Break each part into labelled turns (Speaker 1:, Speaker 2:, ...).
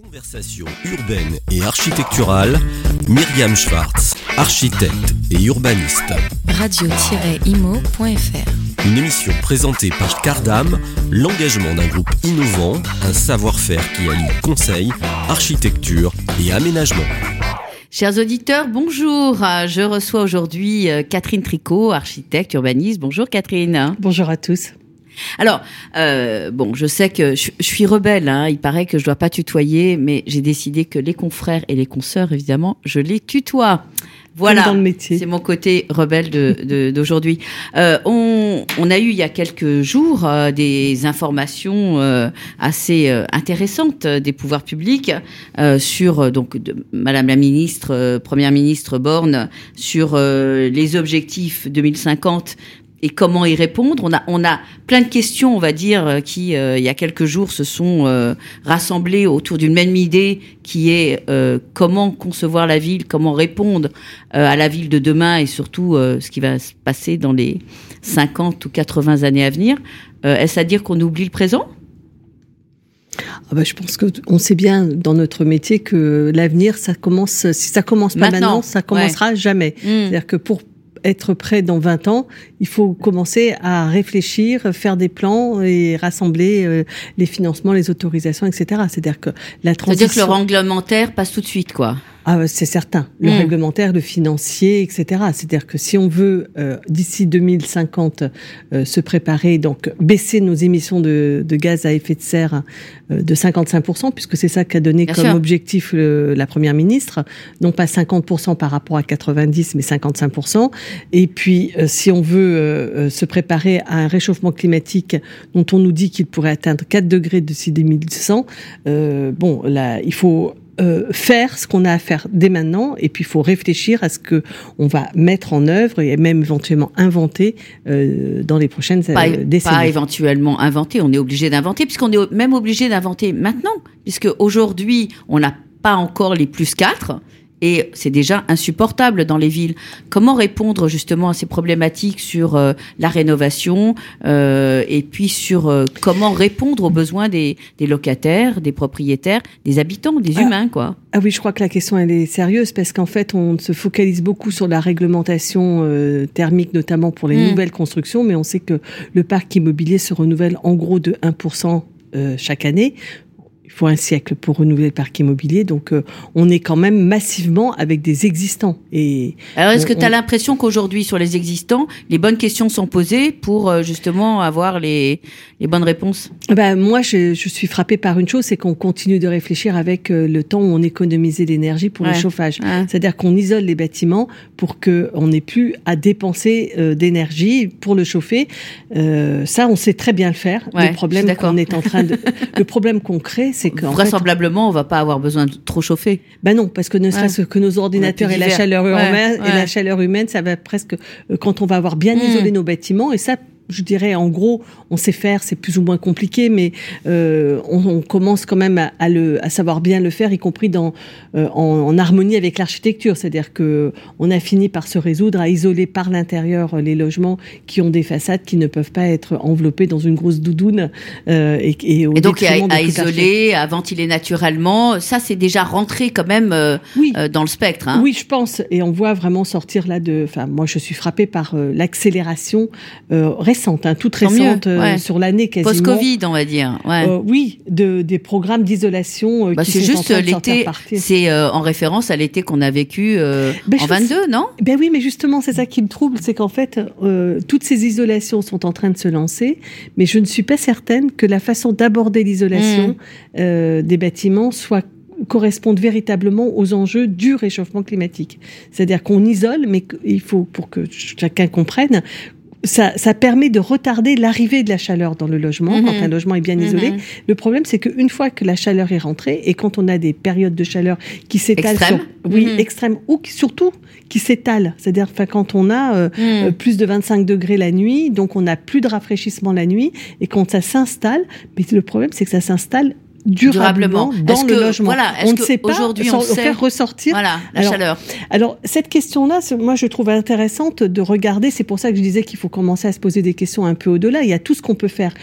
Speaker 1: Conversation urbaine et architecturale, Myriam Schwartz, architecte et urbaniste.
Speaker 2: Radio-imo.fr
Speaker 1: Une émission présentée par Cardam, l'engagement d'un groupe innovant, un savoir-faire qui allie conseil, architecture et aménagement.
Speaker 3: Chers auditeurs, bonjour. Je reçois aujourd'hui euh, Catherine Tricot, architecte urbaniste. Bonjour Catherine.
Speaker 4: Bonjour à tous.
Speaker 3: Alors, euh, bon, je sais que je, je suis rebelle, hein, il paraît que je dois pas tutoyer, mais j'ai décidé que les confrères et les consoeurs, évidemment, je les tutoie. Voilà, c'est mon côté rebelle de- de- d'aujourd'hui. Euh, on, on a eu il y a quelques jours euh, des informations euh, assez intéressantes des pouvoirs publics sur donc de, Madame la ministre, Première ministre Borne, sur les objectifs 2050 et comment y répondre. On a, on a plein de questions, on va dire, euh, qui, euh, il y a quelques jours, se sont euh, rassemblées autour d'une même idée qui est euh, comment concevoir la ville, comment répondre à la ville de demain et surtout ce qui va se passer dans les 50 ou 80 années à venir. Est-ce à dire qu'on oublie le présent?
Speaker 4: Ah bah, je pense que on sait bien dans notre métier que l'avenir, ça commence. Si ça commence pas
Speaker 3: Maintenant,
Speaker 4: maintenant, ça commencera jamais.
Speaker 3: Hmm.
Speaker 4: C'est-à-dire que pour être prêt dans 20 ans, il faut commencer à réfléchir, faire des plans et rassembler euh, les financements, les autorisations, etc. C'est-à-dire que la transition.
Speaker 3: C'est-à-dire que le réglementaire passe tout de suite, quoi.
Speaker 4: Ah, bah, c'est certain. Le
Speaker 3: Mm.
Speaker 4: réglementaire, le financier, etc. C'est-à-dire que si on veut, euh, d'ici 2050, euh, se préparer, donc baisser nos émissions de, de gaz à effet de serre euh, de 55%, puisque c'est ça qu'a donné
Speaker 3: Bien
Speaker 4: comme
Speaker 3: sûr.
Speaker 4: objectif le- la Première ministre, non pas 50% par rapport à 90, mais 55%. Et puis, euh, si on veut se préparer à un réchauffement climatique dont on nous dit qu'il pourrait atteindre 4 degrés d'ici 2100, euh, bon, là, il faut euh, faire ce qu'on a à faire dès maintenant, et puis il faut réfléchir à ce que on va mettre en œuvre et même éventuellement inventer euh, dans les prochaines
Speaker 3: pas,
Speaker 4: euh, décennies.
Speaker 3: pas éventuellement inventer, on est obligé d'inventer, puisqu'on est même obligé d'inventer maintenant, puisque aujourd'hui, on n'a pas encore les plus 4, et c'est déjà insupportable dans les villes. Comment répondre justement à ces problématiques sur euh, la rénovation, euh, et puis sur euh, comment répondre aux besoins des, des locataires, des propriétaires, des habitants, des
Speaker 4: Ah.
Speaker 3: humains, quoi?
Speaker 4: Ah oui, je crois que la question elle est sérieuse parce qu'en fait on se focalise beaucoup sur la réglementation thermique notamment pour les
Speaker 3: Mm.
Speaker 4: nouvelles constructions, mais on sait que le parc immobilier se renouvelle en gros de 1% euh, chaque année. Il faut un siècle pour renouveler le parc immobilier, donc euh, on est quand même massivement avec des existants. Et
Speaker 3: Alors, est-ce que tu as
Speaker 4: on-
Speaker 3: l'impression qu'aujourd'hui, sur les existants, les bonnes questions sont posées pour euh, justement avoir les, les bonnes réponses?
Speaker 4: Ben, moi, je, je suis frappée par une chose, c'est qu'on continue de réfléchir avec euh, le temps où on économisait l'énergie pour
Speaker 3: Ouais.
Speaker 4: le chauffage.
Speaker 3: Ouais.
Speaker 4: C'est-à-dire qu'on isole les bâtiments pour que on n'ait plus à dépenser d'énergie pour le chauffer. Ça, on sait très bien le faire.
Speaker 3: Ouais,
Speaker 4: le problème qu'on est en train de, le problème qu'on crée, c'est fait,
Speaker 3: Vraisemblablement, on va pas avoir besoin de trop chauffer.
Speaker 4: ben non, parce que ne serait-ce que nos ordinateurs et la chaleur humaine,
Speaker 3: ouais.
Speaker 4: et la chaleur humaine, ça va presque euh, quand on va avoir bien
Speaker 3: Mm.
Speaker 4: isolé nos bâtiments et ça. Je dirais, en gros, on sait faire, c'est plus ou moins compliqué, mais euh, on, on commence quand même à, à le, à savoir bien le faire, y compris dans, euh, en, en harmonie avec l'architecture. C'est-à-dire que on a fini par se résoudre à isoler par l'intérieur euh, les logements qui ont des façades qui ne peuvent pas être enveloppés dans une grosse doudoune euh, et, et, au
Speaker 3: Et donc, à, à isoler, à ventiler naturellement, ça, c'est déjà rentré quand même euh,
Speaker 4: Oui.
Speaker 3: euh, dans le spectre. Hein.
Speaker 4: Oui, je pense, et on voit vraiment sortir là de. Enfin, moi, je suis frappée par l'accélération euh, récente, hein, toute
Speaker 3: Tant mieux,
Speaker 4: récente euh, sur l'année quasiment.
Speaker 3: Post-Covid, on va dire. Ouais.
Speaker 4: Euh, oui, de, des programmes d'isolation euh,
Speaker 3: Bah,
Speaker 4: qui
Speaker 3: c'est
Speaker 4: sont
Speaker 3: juste l'été, c'est euh, en référence à l'été qu'on a vécu
Speaker 4: Ben,
Speaker 3: en
Speaker 4: je
Speaker 3: 22, non?
Speaker 4: Ben oui, mais justement, c'est ça qui me trouble, c'est qu'en fait, toutes ces isolations sont en train de se lancer, mais je ne suis pas certaine que la façon d'aborder l'isolation
Speaker 3: Mm.
Speaker 4: euh, des bâtiments soit corresponde véritablement aux enjeux du réchauffement climatique. C'est-à-dire qu'on isole, mais il faut, pour que chacun comprenne, ça, ça permet de retarder l'arrivée de la chaleur dans le logement
Speaker 3: Mhm.
Speaker 4: quand un logement est bien isolé.
Speaker 3: Mhm.
Speaker 4: Le problème, c'est qu'une fois que la chaleur est rentrée et quand on a des périodes de chaleur qui s'étalent sur, oui,
Speaker 3: Mhm.
Speaker 4: extrêmes, ou qui, surtout qui s'étalent, c'est-à-dire quand on a euh,
Speaker 3: Mm.
Speaker 4: euh, plus de 25 degrés la nuit, donc on n'a plus de rafraîchissement la nuit, et quand ça s'installe, mais le problème, c'est que ça s'installe durablement, dans le logement.
Speaker 3: Voilà,
Speaker 4: on ne sait pas aujourd'hui on sait faire ressortir
Speaker 3: voilà, la chaleur.
Speaker 4: Alors cette question-là, moi je trouve intéressante de regarder. C'est pour ça que je disais qu'il faut commencer à se poser des questions un peu au-delà. Il y a tout ce qu'on peut faire.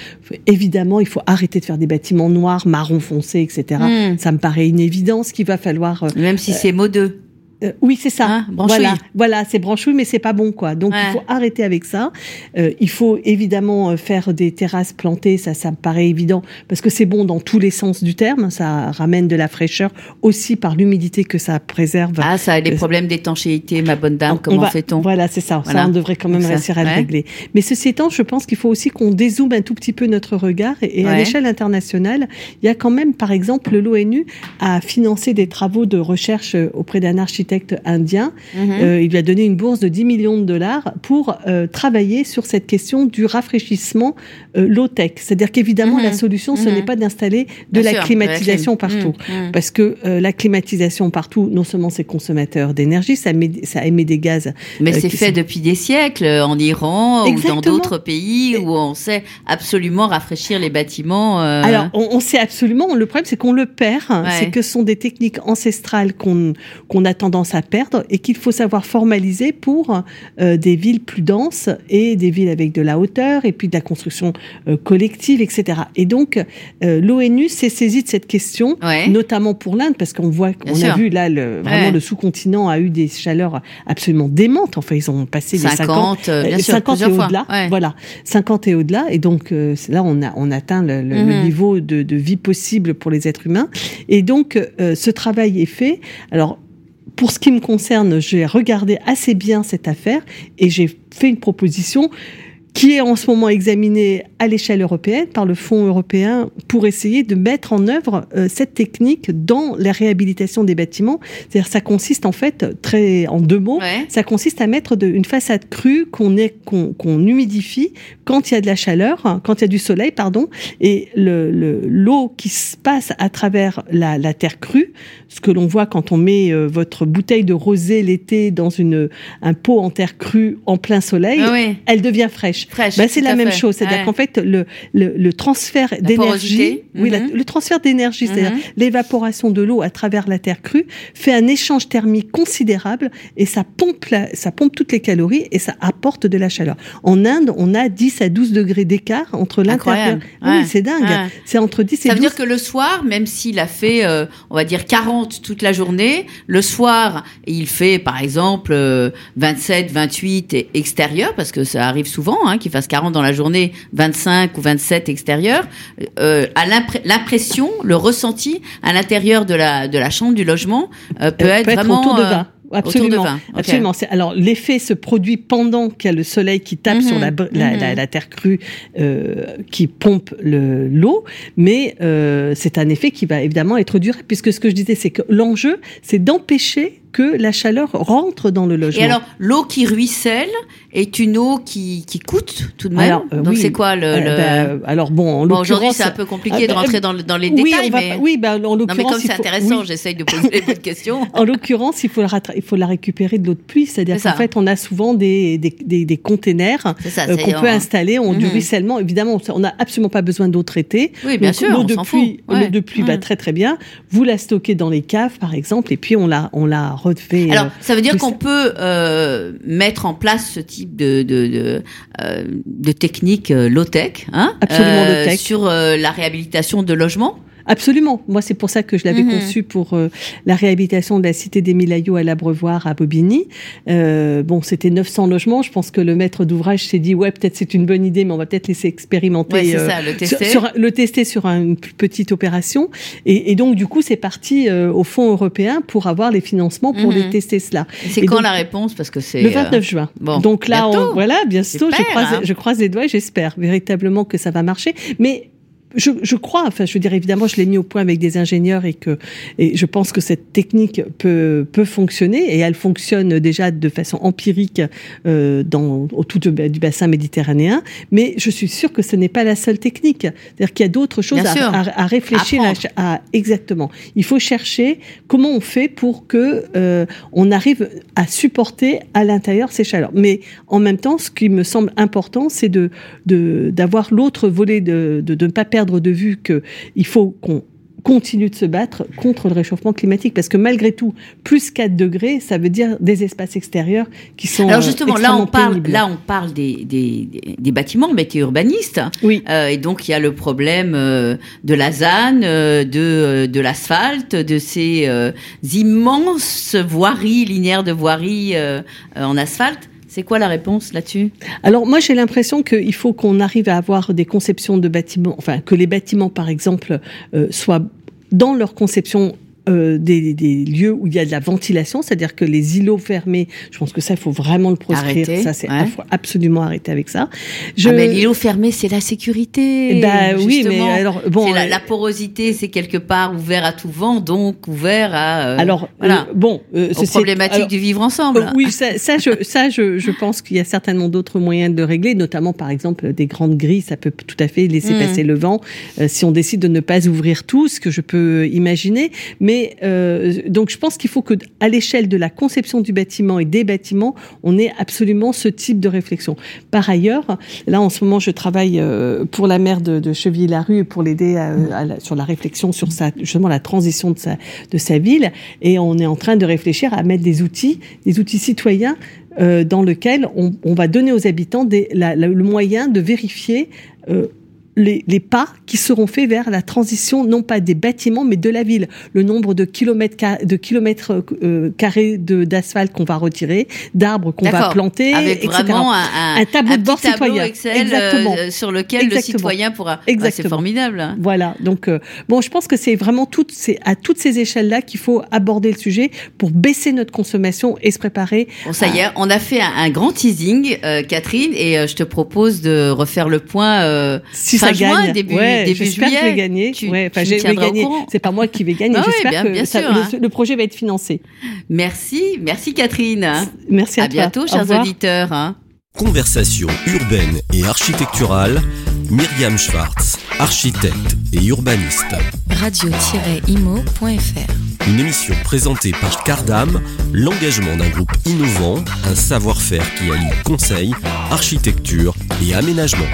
Speaker 4: Évidemment, il faut arrêter de faire des bâtiments noirs, marron foncé, etc. Hmm. Ça me paraît une évidence qu'il va falloir. Euh,
Speaker 3: Même si c'est modeux.
Speaker 4: Euh, oui, c'est ça. Hein, voilà, voilà, c'est branchouille, mais c'est pas bon, quoi. Donc il faut arrêter avec ça. Euh, il faut évidemment euh, faire des terrasses plantées, ça, ça me paraît évident, parce que c'est bon dans tous les sens du terme. Ça ramène de la fraîcheur aussi par l'humidité que ça préserve.
Speaker 3: Ah, ça a des problèmes d'étanchéité, ma bonne dame. comment fait-on?
Speaker 4: Voilà, c'est ça. Ça, on devrait quand même réussir à le régler. Mais ceci étant, je pense qu'il faut aussi qu'on dézoome un tout petit peu notre regard. Et, à l'échelle internationale, il y a quand même, par exemple, l'ONU a financé des travaux de recherche auprès d'un architecte indien. Mhm. Euh, il lui a donné une bourse de 10 millions de dollars pour euh, travailler sur cette question du rafraîchissement euh, low-tech. C'est-à-dire qu'évidemment, la mhm. solution, ce mhm. n'est pas d'installer de la climatisation partout. Parce que la climatisation partout, non seulement c'est consommateur d'énergie, ça, ça émet des gaz.
Speaker 3: Mais c'est fait depuis des siècles en Iran ou dans d'autres pays où on sait absolument rafraîchir les bâtiments.
Speaker 4: Alors, on, sait absolument. Le problème, c'est qu'on le perd. C'est que ce sont des techniques ancestrales qu'on qu'on a tendance à perdre et qu'il faut savoir formaliser pour euh, des villes plus denses et des villes avec de la hauteur et puis de la construction euh, collective, etc. Et donc, euh, l'ONU s'est saisie de cette question, notamment pour l'Inde, parce qu'on voit, on a vu là, le, vraiment le sous-continent a eu des chaleurs absolument démentes. Enfin, ils ont passé les 50, 50 et au-delà. Voilà, 50 et au-delà. Et donc, là, on a, on atteint le, mhm. niveau de, de, vie possible pour les êtres humains. Et donc, ce travail est fait. Alors, pour ce qui me concerne, j'ai regardé assez bien cette affaire et j'ai fait une proposition qui est en ce moment examiné à l'échelle européenne par le Fonds européen pour essayer de mettre en œuvre euh, cette technique dans la réhabilitation des bâtiments. C'est-à-dire, ça consiste en fait, très en deux mots, ça consiste à mettre de, une façade crue qu'on qu'on humidifie quand il y a de la chaleur, quand il y a du soleil, pardon, et le l'eau qui se passe à travers la, la terre crue, ce que l'on voit quand on met euh, votre bouteille de rosé l'été dans une un pot en terre crue en plein soleil, ah elle devient fraîche. Bah, c'est la même chose. C'est-à-dire qu'en fait, le, le, transfert d'énergie, oui, mhm. le transfert d'énergie, c'est-à-dire mhm. l'évaporation de l'eau à travers la terre crue, fait un échange thermique considérable et ça pompe, ça pompe toutes les calories et ça apporte de la chaleur. En Inde, on a 10 à 12 degrés d'écart entre l'intérieur. Oui, c'est dingue. C'est entre 10 et 12.
Speaker 3: Ça veut dire que le soir, même s'il a fait, euh, on va dire 40 toute la journée, le soir, il fait par exemple 27, euh, 28 extérieur, parce que ça arrive souvent, hein, qui fasse 40 dans la journée, 25 ou 27 extérieurs, euh, à l'impression, le ressenti à l'intérieur de la, de la chambre, du logement, euh, peut, être, vraiment...
Speaker 4: Autour de 20. Euh, absolument, absolument. Alors l'effet se produit pendant qu'il y a le soleil qui tape sur la, mhm. la, mhm. terre crue, euh, qui pompe l'eau, mais euh, c'est un effet qui va évidemment être dur, puisque ce que je disais, c'est que l'enjeu, c'est d'empêcher que la chaleur rentre dans le logement.
Speaker 3: Et alors, l'eau qui ruisselle est une eau qui, qui coûte tout de même. Alors, euh, Donc c'est quoi le,
Speaker 4: euh, bah, Alors bon,
Speaker 3: bon aujourd'hui c'est un peu compliqué de ah, rentrer dans, dans les oui, détails. mais...
Speaker 4: Oui, bah, en l'occurrence,
Speaker 3: mais comme c'est intéressant, j'essaye de poser des questions.
Speaker 4: en l'occurrence, il faut la il faut la récupérer de l'eau de pluie, c'est-à-dire qu'en fait, on a souvent des des, des, des containers euh, qu'on peut installer en du mhm. ruissellement. Évidemment, on n'a absolument pas besoin d'eau traitée.
Speaker 3: Oui, bien sûr.
Speaker 4: L'eau de pluie, l'eau de pluie va mhm. très très bien. Vous la stockez dans les caves, par exemple, et puis on la on la
Speaker 3: alors, euh, ça veut dire qu'on peut euh, mettre en place ce type de de, de, euh, de technique low tech, hein,
Speaker 4: Absolument low tech.
Speaker 3: sur la réhabilitation de logements?
Speaker 4: Absolument. Moi, c'est pour ça que je l'avais mhm. conçu pour euh, la réhabilitation de la cité des Milaillots à l'Abreuvoir à Bobigny. Euh, bon, c'était 900 logements. Je pense que le maître d'ouvrage s'est dit ouais, peut-être c'est une bonne idée, mais on va peut-être laisser expérimenter,
Speaker 3: ouais, euh, ça, le, tester.
Speaker 4: Sur, le tester sur une petite opération. Et, et donc, du coup, c'est parti euh, au Fonds européen pour avoir les financements pour les mhm. tester cela.
Speaker 3: C'est quand la réponse? Parce que c'est
Speaker 4: le 29 juin.
Speaker 3: Bon,
Speaker 4: donc là, on, voilà, bientôt. Je croise, hein. je croise les doigts. J'espère véritablement que ça va marcher. Mais je, je, crois, enfin, je veux dire, évidemment, je l'ai mis au point avec des ingénieurs et que, et je pense que cette technique peut, peut fonctionner et elle fonctionne déjà de façon empirique euh, dans, autour du bassin méditerranéen. Mais je suis sûre que ce n'est pas la seule technique. C'est-à-dire qu'il y a d'autres choses à, à, à, réfléchir à, exactement. Il faut chercher comment on fait pour que euh, on arrive à supporter à l'intérieur ces chaleurs. Mais en même temps, ce qui me semble important, c'est de d'avoir l'autre volet de, de, de ne pas perdre de vue qu'il faut qu'on continue de se battre contre le réchauffement climatique parce que malgré tout, plus 4 degrés, ça veut dire des espaces extérieurs qui sont
Speaker 3: Alors justement, là on parle,
Speaker 4: pénibles.
Speaker 3: là on parle des, des, des bâtiments, mais tu es urbaniste.
Speaker 4: Oui.
Speaker 3: Euh, et donc il y a le problème euh, de la ZAN, euh, de, euh, de l'asphalte, de ces euh, immenses voiries, linéaires de voiries euh, euh, en asphalte. C'est quoi la réponse là-dessus?
Speaker 4: Alors moi j'ai l'impression qu'il faut qu'on arrive à avoir des conceptions de bâtiments, enfin que les bâtiments par exemple euh, soient dans leur conception euh, des, des lieux où il y a de la ventilation, c'est-à-dire que les îlots fermés, je pense que ça il faut vraiment le proscrire,
Speaker 3: Arrêter,
Speaker 4: ça c'est
Speaker 3: ouais.
Speaker 4: absolument arrêter avec ça. Je...
Speaker 3: Ah, mais l'îlot fermé, c'est la sécurité.
Speaker 4: Bah oui, mais alors bon,
Speaker 3: C'est la,
Speaker 4: euh,
Speaker 3: la porosité, c'est quelque part ouvert à tout vent, donc ouvert à. euh,
Speaker 4: alors
Speaker 3: voilà.
Speaker 4: euh, bon, euh,
Speaker 3: aux
Speaker 4: c'est-
Speaker 3: problématiques
Speaker 4: alors,
Speaker 3: du vivre ensemble.
Speaker 4: Oui, ça, ça, je, ça, je, je pense qu'il y a certainement d'autres moyens de régler, notamment par exemple des grandes grilles, ça peut tout à fait laisser
Speaker 3: Mm.
Speaker 4: passer le vent euh, si on décide de ne pas ouvrir tout, ce que je peux imaginer. Mais euh, donc, je pense qu'il faut que, à l'échelle de la conception du bâtiment et des bâtiments, on ait absolument ce type de réflexion. Par ailleurs, là en ce moment, je travaille euh, pour la maire de, de Chevilly-la-Rue pour l'aider sur la réflexion sur justement la transition de sa, ville, et on est en train de réfléchir à mettre des outils, des outils citoyens euh, dans lesquels on, va donner aux habitants le moyen de vérifier les, les pas qui seront faits vers la transition, non pas des bâtiments, mais de la ville. Le nombre de kilomètres, de kilomètres euh, carrés d'asphalte qu'on va retirer, d'arbres qu'on va planter,
Speaker 3: Avec
Speaker 4: etc.
Speaker 3: vraiment un, un,
Speaker 4: Un tableau de bord
Speaker 3: petit tableau
Speaker 4: citoyen.
Speaker 3: Excel
Speaker 4: Exactement.
Speaker 3: euh, sur lequel le
Speaker 4: Exactement.
Speaker 3: citoyen pourra. Ah, c'est
Speaker 4: Exactement.
Speaker 3: formidable. hein.
Speaker 4: Voilà, donc euh, bon, je pense que c'est vraiment toutes ces, à toutes ces échelles-là qu'il faut aborder le sujet pour baisser notre consommation et se préparer.
Speaker 3: Bon, ça y est, on a fait un, grand teasing, euh, Catherine, et je te propose de refaire le point. euh, Fin
Speaker 4: ça
Speaker 3: juin,
Speaker 4: gagne,
Speaker 3: début-
Speaker 4: ouais,
Speaker 3: début
Speaker 4: j'espère que je
Speaker 3: juillet,
Speaker 4: vais gagner.
Speaker 3: tu-
Speaker 4: ouais, enfin, je vais gagner. C'est pas moi qui vais gagner.
Speaker 3: Ah oui,
Speaker 4: j'espère
Speaker 3: bien-
Speaker 4: que
Speaker 3: bien
Speaker 4: ça-
Speaker 3: sûr,
Speaker 4: le,
Speaker 3: hein.
Speaker 4: le projet va être financé.
Speaker 3: Merci, merci Catherine.
Speaker 4: Merci à,
Speaker 3: À
Speaker 4: toi.
Speaker 3: bientôt, chers auditeurs. hein.
Speaker 1: Conversation urbaine et architecturale, Myriam Schwartz, architecte et urbaniste.
Speaker 2: radio-imo.fr
Speaker 1: Une émission présentée par Cardam, l'engagement d'un groupe innovant, un savoir-faire qui allie conseil, architecture et aménagement.